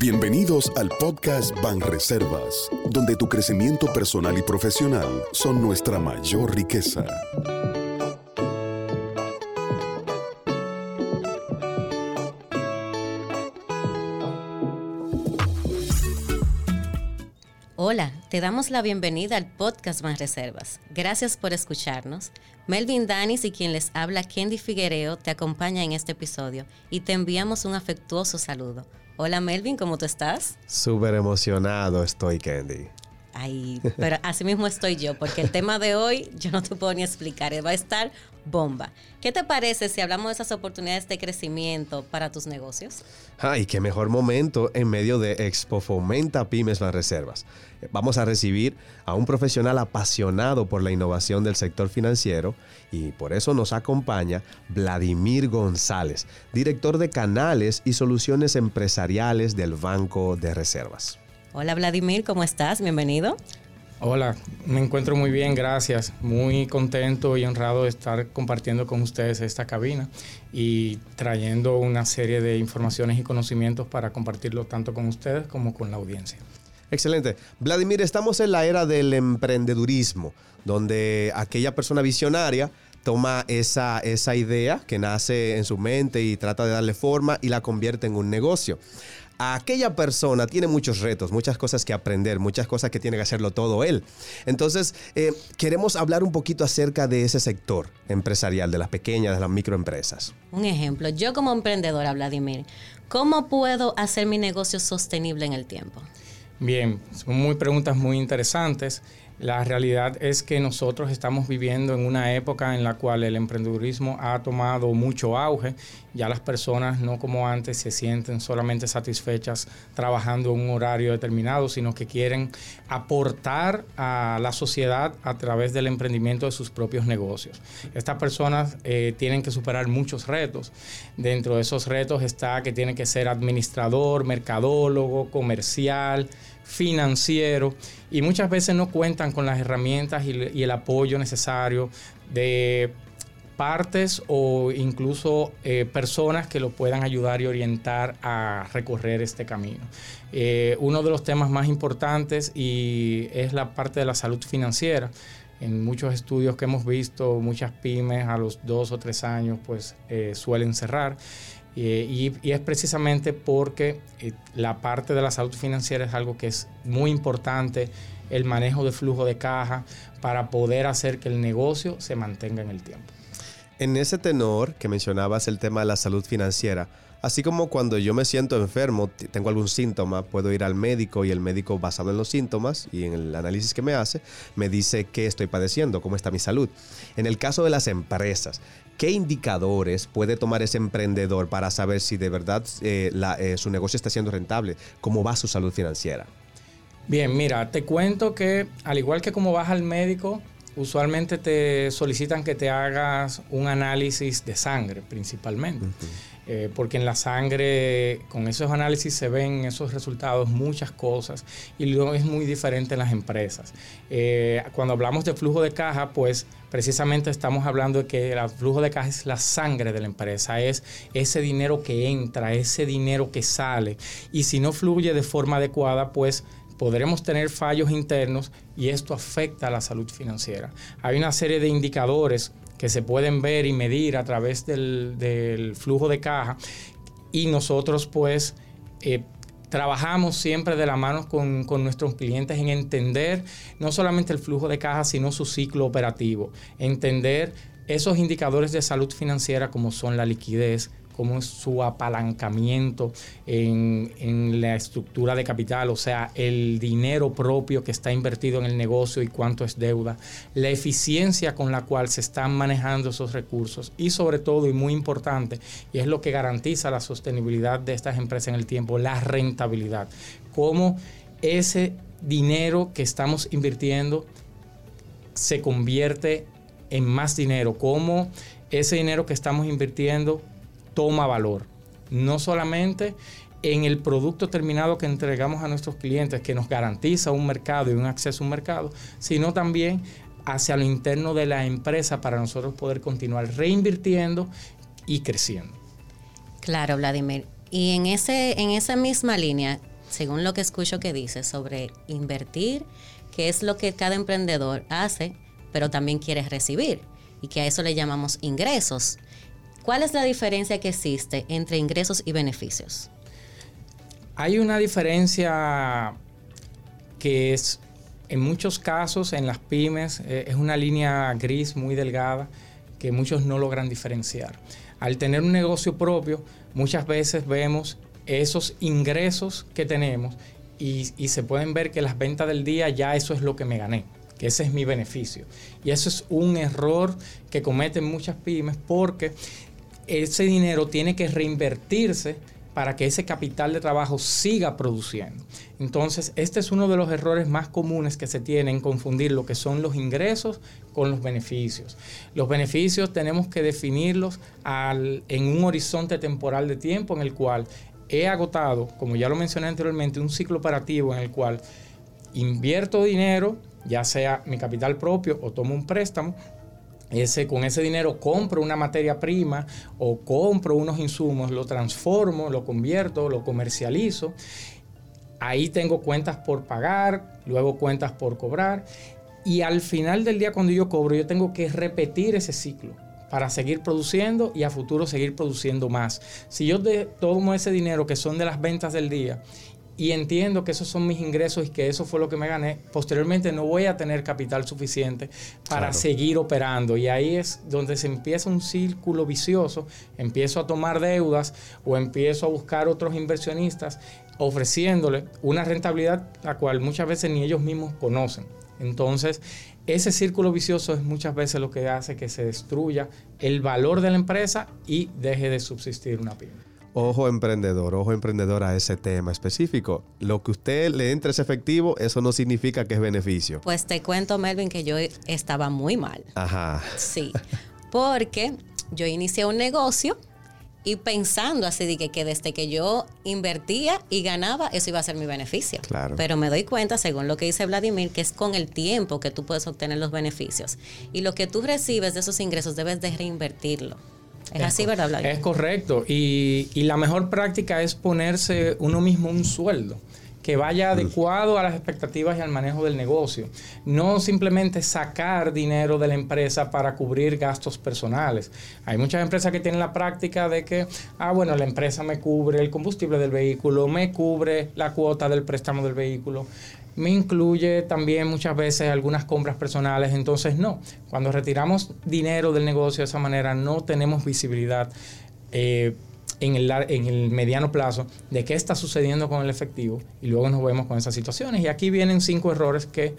Bienvenidos al podcast Banreservas, donde tu crecimiento personal y profesional son nuestra mayor riqueza. Damos la bienvenida al podcast Banreservas. Gracias por escucharnos. Melvin Danis y quien les habla Candy Figuereo te acompaña en este episodio y te enviamos un afectuoso saludo. Hola Melvin, ¿cómo tú estás? Súper emocionado estoy, Candy. Ay, pero así mismo estoy yo, porque el tema de hoy yo no te puedo ni explicar, va a estar bomba. ¿Qué te parece si hablamos de esas oportunidades de crecimiento para tus negocios? Ay, qué mejor momento en medio de Expo Fomenta Pymes Las Reservas. Vamos a recibir a un profesional apasionado por la innovación del sector financiero y por eso nos acompaña Vladimir González, director de canales y soluciones empresariales del Banco de Reservas. Hola Vladimir, ¿cómo estás? Bienvenido. Hola, me encuentro muy bien, gracias. Muy contento y honrado de estar compartiendo con ustedes esta cabina y trayendo una serie de informaciones y conocimientos para compartirlo tanto con ustedes como con la audiencia. Excelente. Vladimir, estamos en la era del emprendedurismo, donde aquella persona visionaria toma esa, esa idea que nace en su mente y trata de darle forma y la convierte en un negocio. Aquella persona tiene muchos retos, muchas cosas que aprender, muchas cosas que tiene que hacerlo todo él. Entonces, eh, queremos hablar un poquito acerca de ese sector empresarial, de las pequeñas, de las microempresas. Un ejemplo, yo como emprendedora, Vladimir, ¿cómo puedo hacer mi negocio sostenible en el tiempo? Bien, son muy preguntas muy interesantes. La realidad es que nosotros estamos viviendo en una época en la cual el emprendedurismo ha tomado mucho auge. Ya las personas no como antes se sienten solamente satisfechas trabajando en un horario determinado, sino que quieren aportar a la sociedad a través del emprendimiento de sus propios negocios. Estas personas eh, tienen que superar muchos retos. Dentro de esos retos está que tienen que ser administrador, mercadólogo, comercial, financiero y muchas veces no cuentan con las herramientas y, el apoyo necesario de partes o incluso eh, personas que lo puedan ayudar y orientar a recorrer este camino. Eh, uno de los temas más importantes y es la parte de la salud financiera. En muchos estudios que hemos visto, muchas pymes a los dos o tres años pues eh, suelen cerrar. Y, es precisamente porque la parte de la salud financiera es algo que es muy importante el manejo de flujo de caja para poder hacer que el negocio se mantenga en el tiempo. En ese tenor que mencionabas el tema de la salud financiera, así como cuando yo me siento enfermo, tengo algún síntoma, puedo ir al médico y el médico basado en los síntomas y en el análisis que me hace, me dice qué estoy padeciendo, cómo está mi salud. En el caso de las empresas, ¿qué indicadores puede tomar ese emprendedor para saber si de verdad eh, eh, su negocio está siendo rentable? ¿Cómo va su salud financiera? Bien, mira, te cuento que al igual que como vas al médico, usualmente te solicitan que te hagas un análisis de sangre principalmente. Eh, porque en la sangre, con esos análisis se ven esos resultados muchas cosas y luego es muy diferente en las empresas. Eh, cuando hablamos de flujo de caja, pues precisamente estamos hablando de que el flujo de caja es la sangre de la empresa, es ese dinero que entra, ese dinero que sale y si no fluye de forma adecuada, pues podremos tener fallos internos y esto afecta a la salud financiera. Hay una serie de indicadores que se pueden ver y medir a través del, flujo de caja y nosotros pues eh, trabajamos siempre de la mano con, con, nuestros clientes en entender no solamente el flujo de caja, sino su ciclo operativo. Entender esos indicadores de salud financiera como son la liquidez, cómo es su apalancamiento en, la estructura de capital, o sea, el dinero propio que está invertido en el negocio y cuánto es deuda, la eficiencia con la cual se están manejando esos recursos y sobre todo, y muy importante, y es lo que garantiza la sostenibilidad de estas empresas en el tiempo, la rentabilidad. Cómo ese dinero que estamos invirtiendo se convierte en más dinero, cómo ese dinero que estamos invirtiendo toma valor. No solamente en el producto terminado que entregamos a nuestros clientes, que nos garantiza un mercado y un acceso a un mercado, sino también hacia lo interno de la empresa para nosotros poder continuar reinvirtiendo y creciendo. Claro, Vladimir. Y en, ese, en esa misma línea, según lo que escucho que dice sobre invertir, que es lo que cada emprendedor hace, pero también quiere recibir y que a eso le llamamos ingresos. ¿Cuál es la diferencia que existe entre ingresos y beneficios? Hay una diferencia que es en muchos casos en las pymes eh, es una línea gris muy delgada que muchos no logran diferenciar. Al tener un negocio propio, muchas veces vemos esos ingresos que tenemos y, se pueden ver que las ventas del día ya eso es lo que me gané, que ese es mi beneficio. Y eso es un error que cometen muchas pymes porque ese dinero tiene que reinvertirse para que ese capital de trabajo siga produciendo. Entonces, este es uno de los errores más comunes que se tienen, confundir lo que son los ingresos con los beneficios. Los beneficios tenemos que definirlos en un horizonte temporal de tiempo en el cual he agotado, como ya lo mencioné anteriormente, un ciclo operativo en el cual invierto dinero, ya sea mi capital propio o tomo un préstamo, ese, con ese dinero compro una materia prima o compro unos insumos, lo transformo, lo convierto, lo comercializo. Ahí tengo cuentas por pagar, luego cuentas por cobrar. Y al final del día, cuando yo cobro, yo tengo que repetir ese ciclo para seguir produciendo y a futuro seguir produciendo más. Si yo tomo ese dinero que son de las ventas del día y entiendo que esos son mis ingresos y que eso fue lo que me gané, posteriormente no voy a tener capital suficiente para seguir operando. Y ahí es donde se empieza un círculo vicioso, empiezo a tomar deudas o empiezo a buscar otros inversionistas ofreciéndole una rentabilidad la cual muchas veces ni ellos mismos conocen. Entonces, ese círculo vicioso es muchas veces lo que hace que se destruya el valor de la empresa y deje de subsistir una pyme. Ojo emprendedor, ojo emprendedor a ese tema específico. Lo que usted le entre es efectivo, eso no significa que es beneficio. Pues te cuento, Melvin, que yo estaba muy mal. Ajá. Sí, porque yo inicié un negocio y pensando así de que, que, desde que yo invertía y ganaba, eso iba a ser mi beneficio. Claro. Pero me doy cuenta, según lo que dice Vladimir, que es con el tiempo que tú puedes obtener los beneficios. Y lo que tú recibes de esos ingresos debes de reinvertirlo. Es, así, ¿verdad, Es correcto. Y, la mejor práctica es ponerse uno mismo un sueldo que vaya adecuado a las expectativas y al manejo del negocio. No simplemente sacar dinero de la empresa para cubrir gastos personales. Hay muchas empresas que tienen la práctica de que, ah, bueno, la empresa me cubre el combustible del vehículo, me cubre la cuota del préstamo del vehículo, me incluye también muchas veces algunas compras personales. Entonces, no, cuando retiramos dinero del negocio de esa manera, no tenemos visibilidad. Eh, en el, en el mediano plazo de qué está sucediendo con el efectivo y luego nos vemos con esas situaciones. Y aquí vienen cinco errores que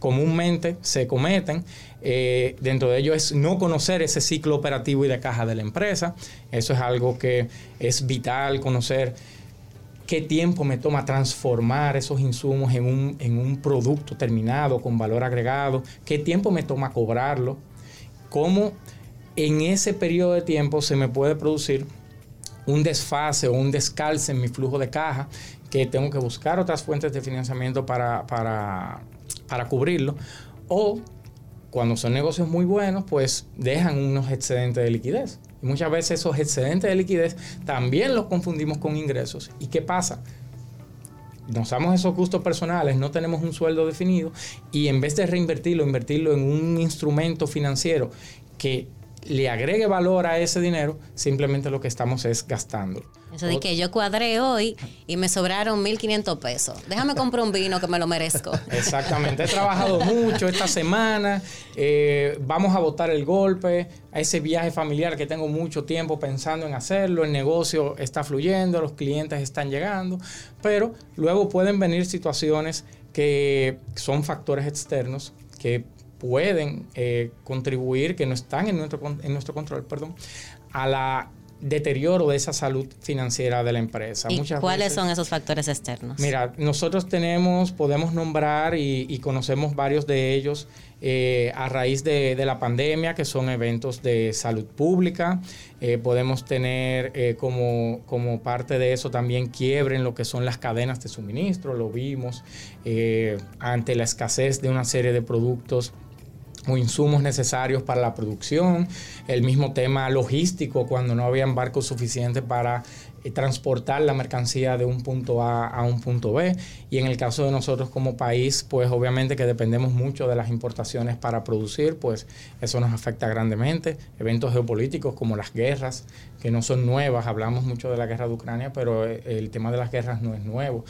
comúnmente se cometen. Eh, dentro de ellos es no conocer ese ciclo operativo y de caja de la empresa. Eso es algo que es vital conocer qué tiempo me toma transformar esos insumos en un, en un producto terminado con valor agregado, qué tiempo me toma cobrarlo, cómo en ese periodo de tiempo se me puede producir un desfase o un descalce en mi flujo de caja, que tengo que buscar otras fuentes de financiamiento para, para, para cubrirlo, o cuando son negocios muy buenos, pues dejan unos excedentes de liquidez. Y muchas veces esos excedentes de liquidez también los confundimos con ingresos. ¿Y qué pasa? Nos damos esos gustos personales, no tenemos un sueldo definido y en vez de reinvertirlo, invertirlo en un instrumento financiero que le agregue valor a ese dinero, simplemente lo que estamos es gastándolo. Eso de que yo cuadré hoy y me sobraron 1.500 pesos. Déjame comprar un vino que me lo merezco. Exactamente. He trabajado mucho esta semana. Eh, vamos a votar el golpe a ese viaje familiar que tengo mucho tiempo pensando en hacerlo. El negocio está fluyendo, los clientes están llegando. Pero luego pueden venir situaciones que son factores externos que pueden eh, contribuir, que no están en nuestro, en nuestro control, perdón, a la deterioro de esa salud financiera de la empresa. ¿Y cuáles son esos factores externos? Mira, nosotros tenemos, podemos nombrar y, conocemos varios de ellos eh, a raíz de, la pandemia, que son eventos de salud pública. Eh, podemos tener eh, como, como, parte de eso también quiebre en lo que son las cadenas de suministro, lo vimos ante la escasez de una serie de productos o insumos necesarios para la producción, el mismo tema logístico cuando no habían barcos suficientes para eh, transportar la mercancía de un punto A a un punto B. Y en el caso de nosotros como país, pues obviamente que dependemos mucho de las importaciones para producir, pues eso nos afecta grandemente. Eventos geopolíticos como las guerras, que no son nuevas, hablamos mucho de la guerra de Ucrania, pero eh, el tema de las guerras no es nuevo.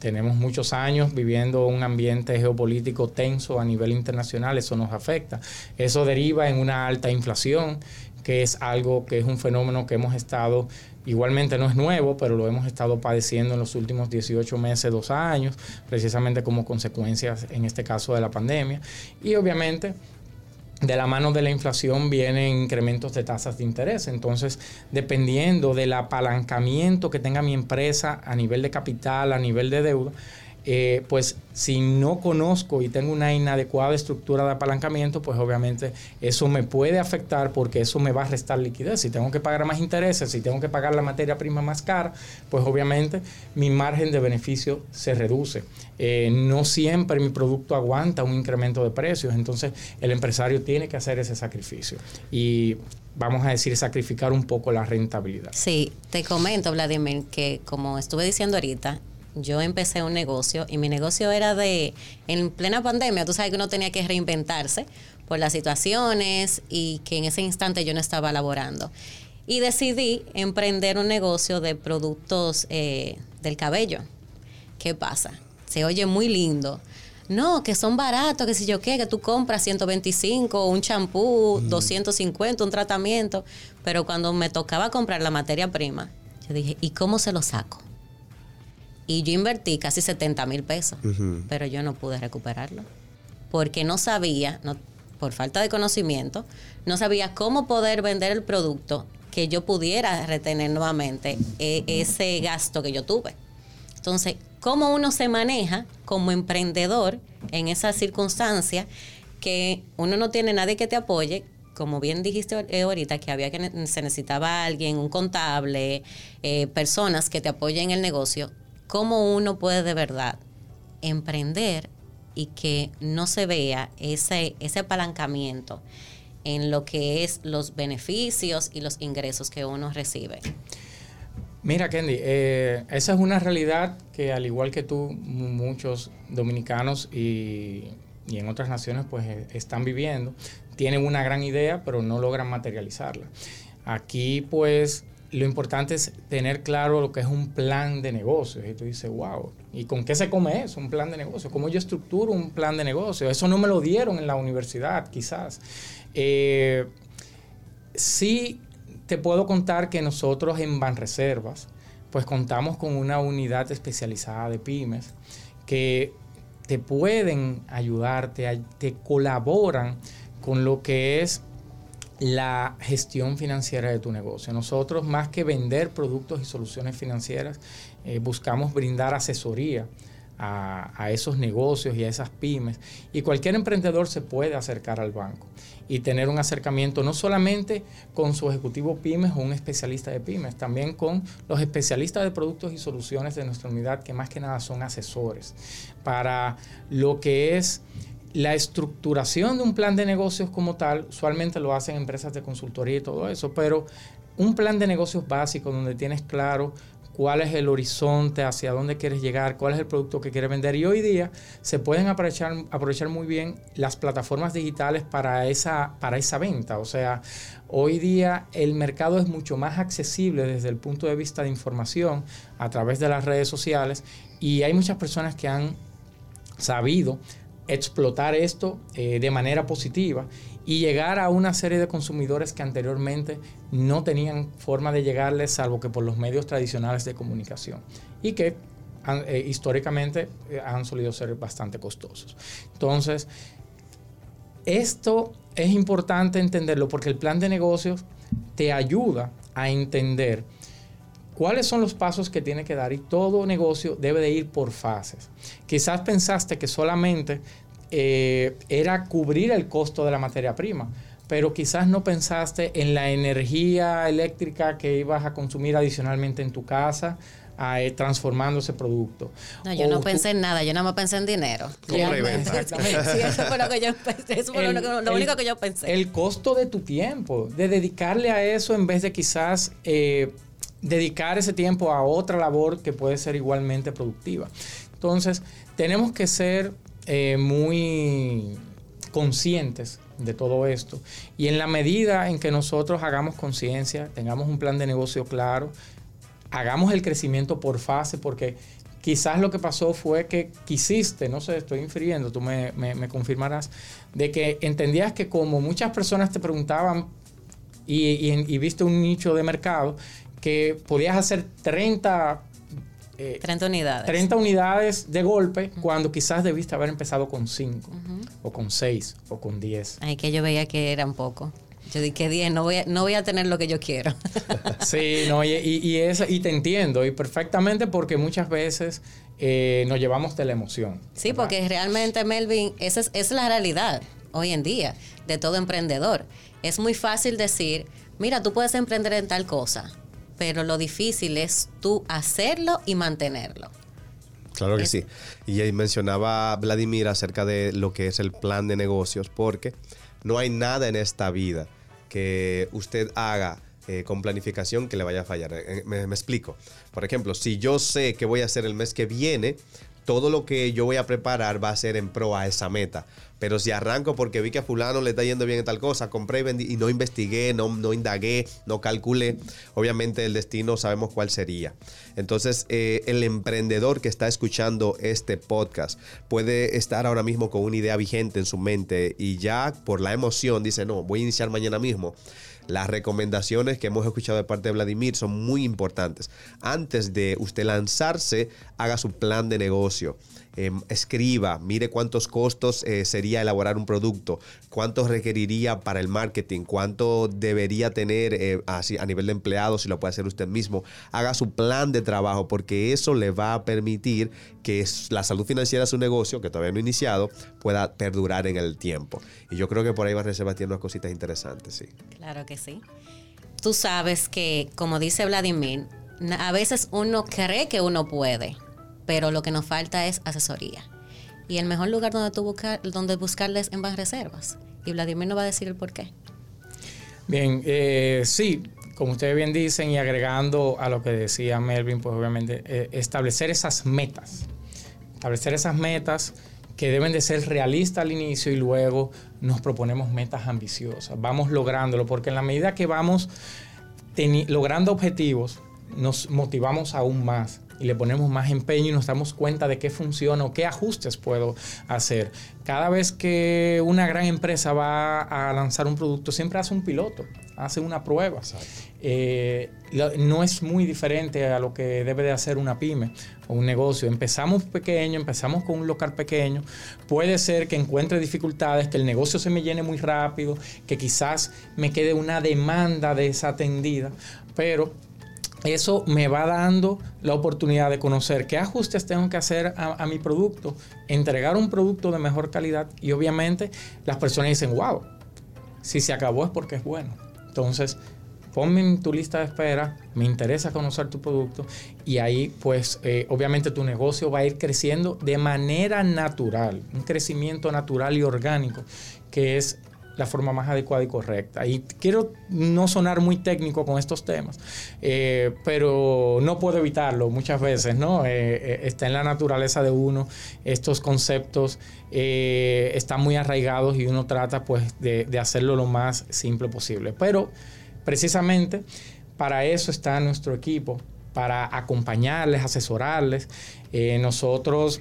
Tenemos muchos años viviendo un ambiente geopolítico tenso a nivel internacional, eso nos afecta. Eso deriva en una alta inflación que es algo que es un fenómeno que hemos estado, igualmente no es nuevo, pero lo hemos estado padeciendo en los últimos 18 meses, dos años, precisamente como consecuencias, en este caso, de la pandemia. Y obviamente de la mano de la inflación vienen incrementos de tasas de interés. Entonces, dependiendo del apalancamiento que tenga mi empresa a nivel de capital, a nivel de deuda, eh, pues si no conozco y tengo una inadecuada estructura de apalancamiento, pues obviamente eso me puede afectar porque eso me va a restar liquidez. Si tengo que pagar más intereses, si tengo que pagar la materia prima más cara, pues obviamente mi margen de beneficio se reduce. Eh, no siempre mi producto aguanta un incremento de precios, entonces el empresario tiene que hacer ese sacrificio. Y vamos a decir, sacrificar un poco la rentabilidad. Sí, te comento, Vladimir, que como estuve diciendo ahorita, yo empecé un negocio y mi negocio era de, en plena pandemia, tú sabes que uno tenía que reinventarse por las situaciones y que en ese instante yo no estaba laborando. Y decidí emprender un negocio de productos eh, del cabello. ¿Qué pasa? Se oye muy lindo. No, que son baratos, que si yo qué, que tú compras 125, un champú, 250, un tratamiento. Pero cuando me tocaba comprar la materia prima, yo dije, ¿y cómo se lo saco? Y yo invertí casi 70 mil pesos, pero yo no pude recuperarlo. Porque no sabía, no, por falta de conocimiento, no sabía cómo poder vender el producto que yo pudiera retener nuevamente e, ese gasto que yo tuve. Entonces, ¿cómo uno se maneja como emprendedor en esa circunstancia que uno no tiene nadie que te apoye? Como bien dijiste eh, ahorita, que había que se necesitaba alguien, un contable, eh, personas que te apoyen en el negocio cómo uno puede de verdad emprender y que no se vea ese, ese apalancamiento en lo que es los beneficios y los ingresos que uno recibe. Mira, Kendi, eh, esa es una realidad que al igual que tú, muchos dominicanos y, y en otras naciones pues eh, están viviendo. Tienen una gran idea, pero no logran materializarla. Aquí pues lo importante es tener claro lo que es un plan de negocio. Y tú dices, wow, ¿y con qué se come eso? Un plan de negocio. ¿Cómo yo estructuro un plan de negocio? Eso no me lo dieron en la universidad, quizás. Eh, sí te puedo contar que nosotros en Banreservas, pues contamos con una unidad especializada de pymes que te pueden ayudar, te colaboran con lo que es la gestión financiera de tu negocio. Nosotros, más que vender productos y soluciones financieras, eh, buscamos brindar asesoría a, esos negocios y a esas pymes. Y cualquier emprendedor se puede acercar al banco y tener un acercamiento no solamente con su ejecutivo pymes o un especialista de pymes, también con los especialistas de productos y soluciones de nuestra unidad, que más que nada son asesores para lo que es la estructuración de un plan de negocios como tal, usualmente lo hacen empresas de consultoría y todo eso, pero un plan de negocios básico donde tienes claro cuál es el horizonte, hacia dónde quieres llegar, cuál es el producto que quieres vender. Y hoy día se pueden aprovechar, muy bien las plataformas digitales para esa, para esa venta. O sea, hoy día el mercado es mucho más accesible desde el punto de vista de información a través de las redes sociales y hay muchas personas que han sabido explotar esto eh, de manera positiva y llegar a una serie de consumidores que anteriormente no tenían forma de llegarles salvo que por los medios tradicionales de comunicación y que eh, históricamente eh, han solido ser bastante costosos. Entonces, esto es importante entenderlo porque el plan de negocios te ayuda a entender cuáles son los pasos que tiene que dar y todo negocio debe de ir por fases. Quizás pensaste que solamente eh, era cubrir el costo de la materia prima, pero quizás no pensaste en la energía eléctrica que ibas a consumir adicionalmente en tu casa, eh, transformando ese producto. No, yo no pensé en nada, yo nada más pensé en dinero. Sí, eso fue lo que yo pensé, eso fue lo, único que yo pensé. El costo de tu tiempo, de dedicarle a eso en vez de quizás... Eh, dedicar ese tiempo a otra labor que puede ser igualmente productiva. Entonces, tenemos que ser eh, muy conscientes de todo esto. Y en la medida en que nosotros hagamos conciencia, tengamos un plan de negocio claro, hagamos el crecimiento por fase, porque quizás lo que pasó fue que quisiste, no sé, estoy infiriendo, tú me, confirmarás, de que entendías que como muchas personas te preguntaban y, viste un nicho de mercado, que podías hacer 30 30 eh, unidades. 30 unidades de golpe cuando quizás debiste haber empezado con 5 o con 6 o con 10. Ay, que yo veía que eran poco. Yo dije, 10, no voy, a, no voy a tener lo que yo quiero. sí, no, y, y, y te entiendo, y perfectamente porque muchas veces eh, nos llevamos de la emoción. Sí, porque realmente, Melvin, esa es, es la realidad hoy en día de todo emprendedor. Es muy fácil decir, mira, tú puedes emprender en tal cosa, pero lo difícil es tú hacerlo y mantenerlo. Claro que sí. Y ahí mencionaba Vladimir acerca de lo que es el plan de negocios, porque no hay nada en esta vida que usted haga eh, con planificación que le vaya a fallar. Eh, me, me, explico. Por ejemplo, si yo sé que voy a hacer el mes que viene, todo lo que yo voy a preparar va a ser en pro a esa meta. Pero si arranco porque vi que a fulano le está yendo bien en tal cosa, compré y vendí y no investigué, no, no indagué, no calculé, obviamente el destino sabemos cuál sería. Entonces, eh, el emprendedor que está escuchando este podcast puede estar ahora mismo con una idea vigente en su mente y ya por la emoción dice, no, voy a iniciar mañana mismo. Las recomendaciones que hemos escuchado de parte de Vladimir son muy importantes. Antes de usted lanzarse, haga su plan de negocio. Em, escriba, mire cuántos costos eh, sería elaborar un producto, cuánto requeriría para el marketing, cuánto debería tener eh, así, a nivel de empleados, si lo puede hacer usted mismo. Haga su plan de trabajo porque eso le va a permitir que la salud financiera de su negocio, que todavía no ha iniciado, pueda perdurar en el tiempo. Y yo creo que por ahí va a tiene unas cositas interesantes, sí. Claro que sí. Tú sabes que, como dice Vladimir, a veces uno cree que uno puede, pero lo que nos falta es asesoría. Y el mejor lugar donde, tú buscar, donde buscarles en Reservas. Y Vladimir nos va a decir el por qué. Bien, eh, sí, como ustedes bien dicen, y agregando a lo que decía Melvin, pues obviamente eh, establecer esas metas. Establecer esas metas que deben de ser realistas al inicio y luego nos proponemos metas ambiciosas. Vamos lográndolo, porque en la medida que vamos logrando objetivos, nos motivamos aún más y le ponemos más empeño y nos damos cuenta de qué funciona o qué ajustes puedo hacer. Cada vez que una gran empresa va a lanzar un producto, siempre hace un piloto, hace una prueba. Eh, no es muy diferente a lo que debe de hacer una pyme o un negocio. Empezamos pequeño, empezamos con un local pequeño. Puede ser que encuentre dificultades, que el negocio se me llene muy rápido, que quizás me quede una demanda desatendida, pero eso me va dando la oportunidad de conocer qué ajustes tengo que hacer a, mi producto, entregar un producto de mejor calidad y obviamente las personas dicen, wow, si se acabó es porque es bueno. Entonces, ponme en tu lista de espera, me interesa conocer tu producto y ahí pues eh, obviamente tu negocio va a ir creciendo de manera natural, un crecimiento natural y orgánico que es la forma más adecuada y correcta. Y quiero no sonar muy técnico con estos temas, eh, pero no puedo evitarlo muchas veces, ¿no? Eh, eh, está en la naturaleza de uno, estos conceptos están muy arraigados y uno trata pues de, de hacerlo lo más simple posible. Pero precisamente para eso está nuestro equipo, para acompañarles, asesorarles. nosotros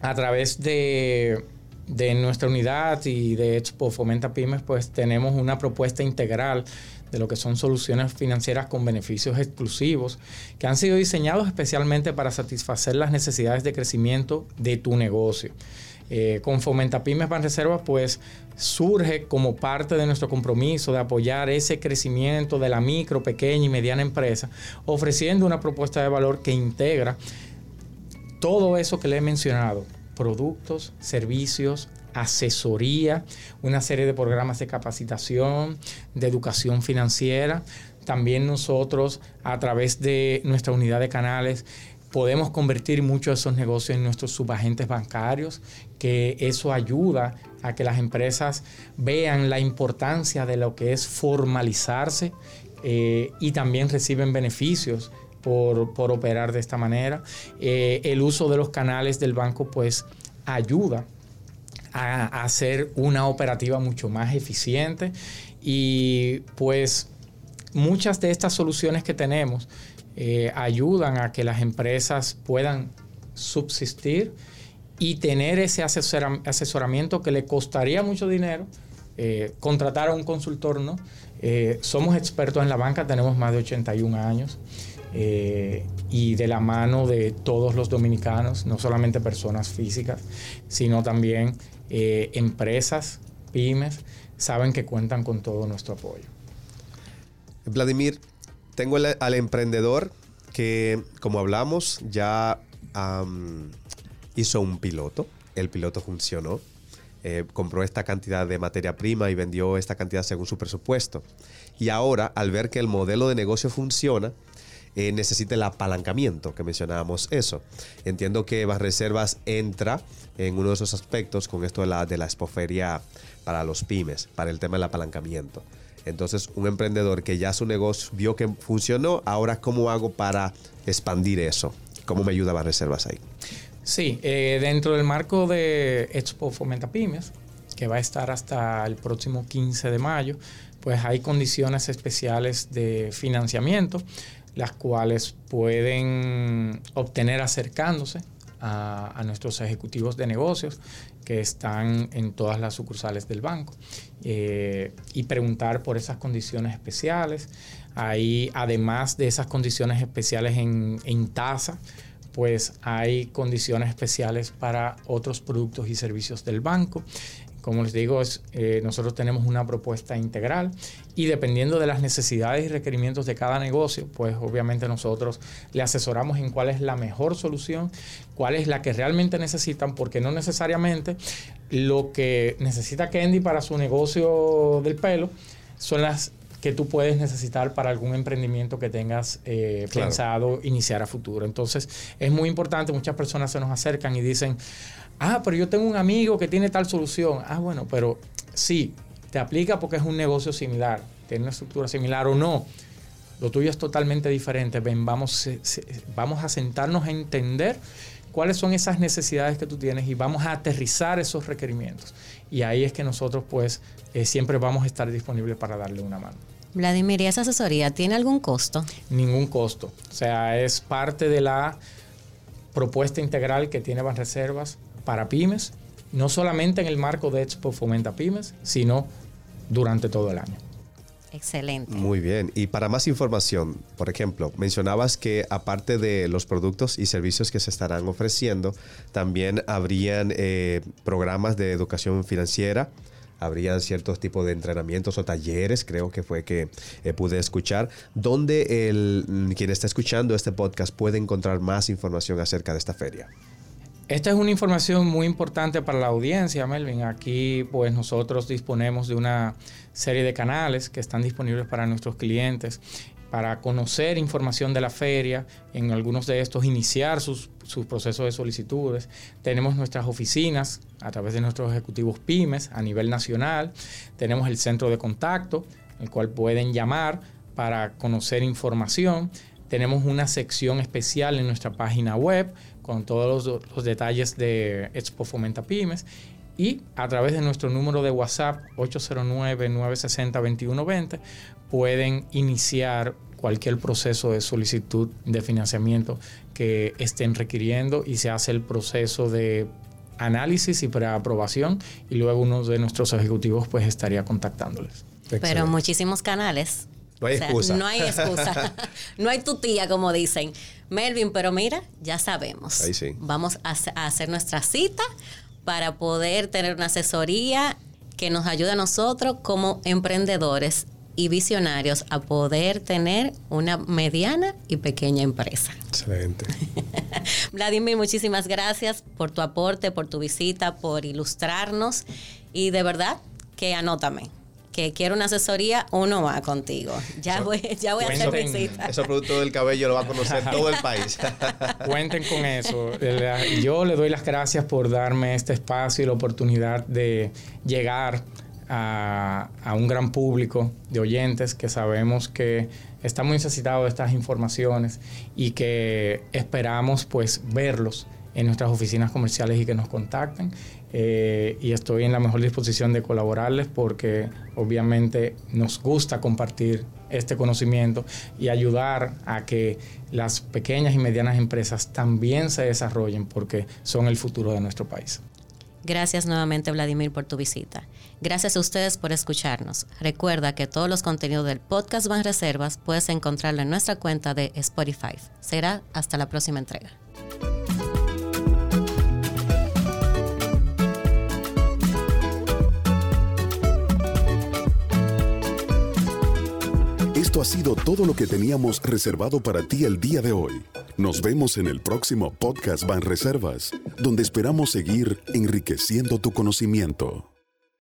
a través de de nuestra unidad y de Expo Fomenta Pymes, pues tenemos una propuesta integral de lo que son soluciones financieras con beneficios exclusivos que han sido diseñados especialmente para satisfacer las necesidades de crecimiento de tu negocio. Eh, con Fomenta Pymes Reservas, pues surge como parte de nuestro compromiso de apoyar ese crecimiento de la micro, pequeña y mediana empresa, ofreciendo una propuesta de valor que integra todo eso que le he mencionado, productos, servicios, asesoría, una serie de programas de capacitación, de educación financiera. También nosotros, a través de nuestra unidad de canales, podemos convertir muchos de esos negocios en nuestros subagentes bancarios, que eso ayuda a que las empresas vean la importancia de lo que es formalizarse, eh, y también reciben beneficios por, operar de esta manera. Eh, el uso de los canales del banco pues ayuda a, hacer una operativa mucho más eficiente y pues muchas de estas soluciones que tenemos eh, ayudan a que las empresas puedan subsistir y tener ese asesora- asesoramiento que le costaría mucho dinero, eh, contratar a un consultor, ¿no? Somos expertos en la banca, tenemos más de 81 años eh, y de la mano de todos los dominicanos, no solamente personas físicas, sino también eh, empresas, pymes, saben que cuentan con todo nuestro apoyo. Vladimir, tengo al emprendedor que, como hablamos, ya hizo un piloto. El piloto funcionó. Eh, compró esta cantidad de materia prima y vendió esta cantidad según su presupuesto. Y ahora, al ver que el modelo de negocio funciona, eh, necesita el apalancamiento, que mencionábamos eso. Entiendo que Reservas entra en uno de esos aspectos con esto de la, de la expoferia para los pymes, para el tema del apalancamiento. Entonces, un emprendedor que ya su negocio vio que funcionó, ahora cómo hago para expandir eso? ¿Cómo me ayuda Reservas ahí? Sí, eh, dentro del marco de Expo Fomenta Pymes, que va a estar hasta el próximo 15 de mayo, pues hay condiciones especiales de financiamiento, las cuales pueden obtener acercándose a, nuestros ejecutivos de negocios que están en todas las sucursales del banco eh, y preguntar por esas condiciones especiales. Ahí, además de esas condiciones especiales en, en tasa, pues hay condiciones especiales para otros productos y servicios del banco. Como les digo, es, eh, nosotros tenemos una propuesta integral y dependiendo de las necesidades y requerimientos de cada negocio, pues obviamente nosotros le asesoramos en cuál es la mejor solución, cuál es la que realmente necesitan, porque no necesariamente lo que necesita Candy para su negocio del pelo son las que tú puedes necesitar para algún emprendimiento que tengas eh, Claro. pensado iniciar a futuro. Entonces, es muy importante, muchas personas se nos acercan y dicen, ah, pero yo tengo un amigo que tiene tal solución. Ah, bueno, pero sí, te aplica porque es un negocio similar, tiene una estructura similar o no. Lo tuyo es totalmente diferente. Ven, vamos, vamos a sentarnos a entender cuáles son esas necesidades que tú tienes y vamos a aterrizar esos requerimientos. Y ahí es que nosotros, pues, eh, siempre vamos a estar disponibles para darle una mano. Vladimir, ¿y esa asesoría tiene algún costo? Ningún costo. O sea, es parte de la propuesta integral que tiene Banreservas para pymes, no solamente en el marco de Expo Fomenta Pymes, sino durante todo el año. Excelente. Muy bien. Y para más información, por ejemplo, mencionabas que aparte de los productos y servicios que se estarán ofreciendo, también habrían eh, programas de educación financiera, habrían ciertos tipos de entrenamientos o talleres, creo que fue que eh, pude escuchar, donde el, mm, quien está escuchando este podcast puede encontrar más información acerca de esta feria. Esta es una información muy importante para la audiencia, Melvin. Aquí, pues nosotros disponemos de una serie de canales que están disponibles para nuestros clientes para conocer información de la feria, en algunos de estos iniciar sus, sus procesos de solicitudes. Tenemos nuestras oficinas a través de nuestros ejecutivos pymes a nivel nacional. Tenemos el centro de contacto, el cual pueden llamar para conocer información. Tenemos una sección especial en nuestra página web con todos los, los detalles de Expo Fomenta Pymes y a través de nuestro número de WhatsApp 809-960-2120 pueden iniciar cualquier proceso de solicitud de financiamiento que estén requiriendo y se hace el proceso de análisis y preaprobación y luego uno de nuestros ejecutivos pues estaría contactándoles. Pero muchísimos canales. No hay excusa. No hay excusa. no hay tu tía, como dicen. Melvin, pero mira, ya sabemos. Ahí sí. Vamos a, a hacer nuestra cita para poder tener una asesoría que nos ayude a nosotros como emprendedores y visionarios a poder tener una mediana y pequeña empresa. Excelente. Vladimir, muchísimas gracias por tu aporte, por tu visita, por ilustrarnos y de verdad que anótame que quiero una asesoría, uno va contigo. Ya voy, ya voy a hacer cita. Esos productos del cabello lo va a conocer todo el país. Cuenten con eso. Yo le doy las gracias por darme este espacio y la oportunidad de llegar a, a, un gran público de oyentes que sabemos que está muy necesitado de estas informaciones y que esperamos pues verlos en nuestras oficinas comerciales y que nos contacten. Eh, y estoy en la mejor disposición de colaborarles porque obviamente nos gusta compartir este conocimiento y ayudar a que las pequeñas y medianas empresas también se desarrollen porque son el futuro de nuestro país. Gracias nuevamente Vladimir por tu visita. Gracias a ustedes por escucharnos. Recuerda que todos los contenidos del podcast Van Reservas puedes encontrarlo en nuestra cuenta de Spotify. Será hasta la próxima entrega. Esto ha sido todo lo que teníamos reservado para ti el día de hoy. Nos vemos en el próximo podcast Ban Reservas, donde esperamos seguir enriqueciendo tu conocimiento.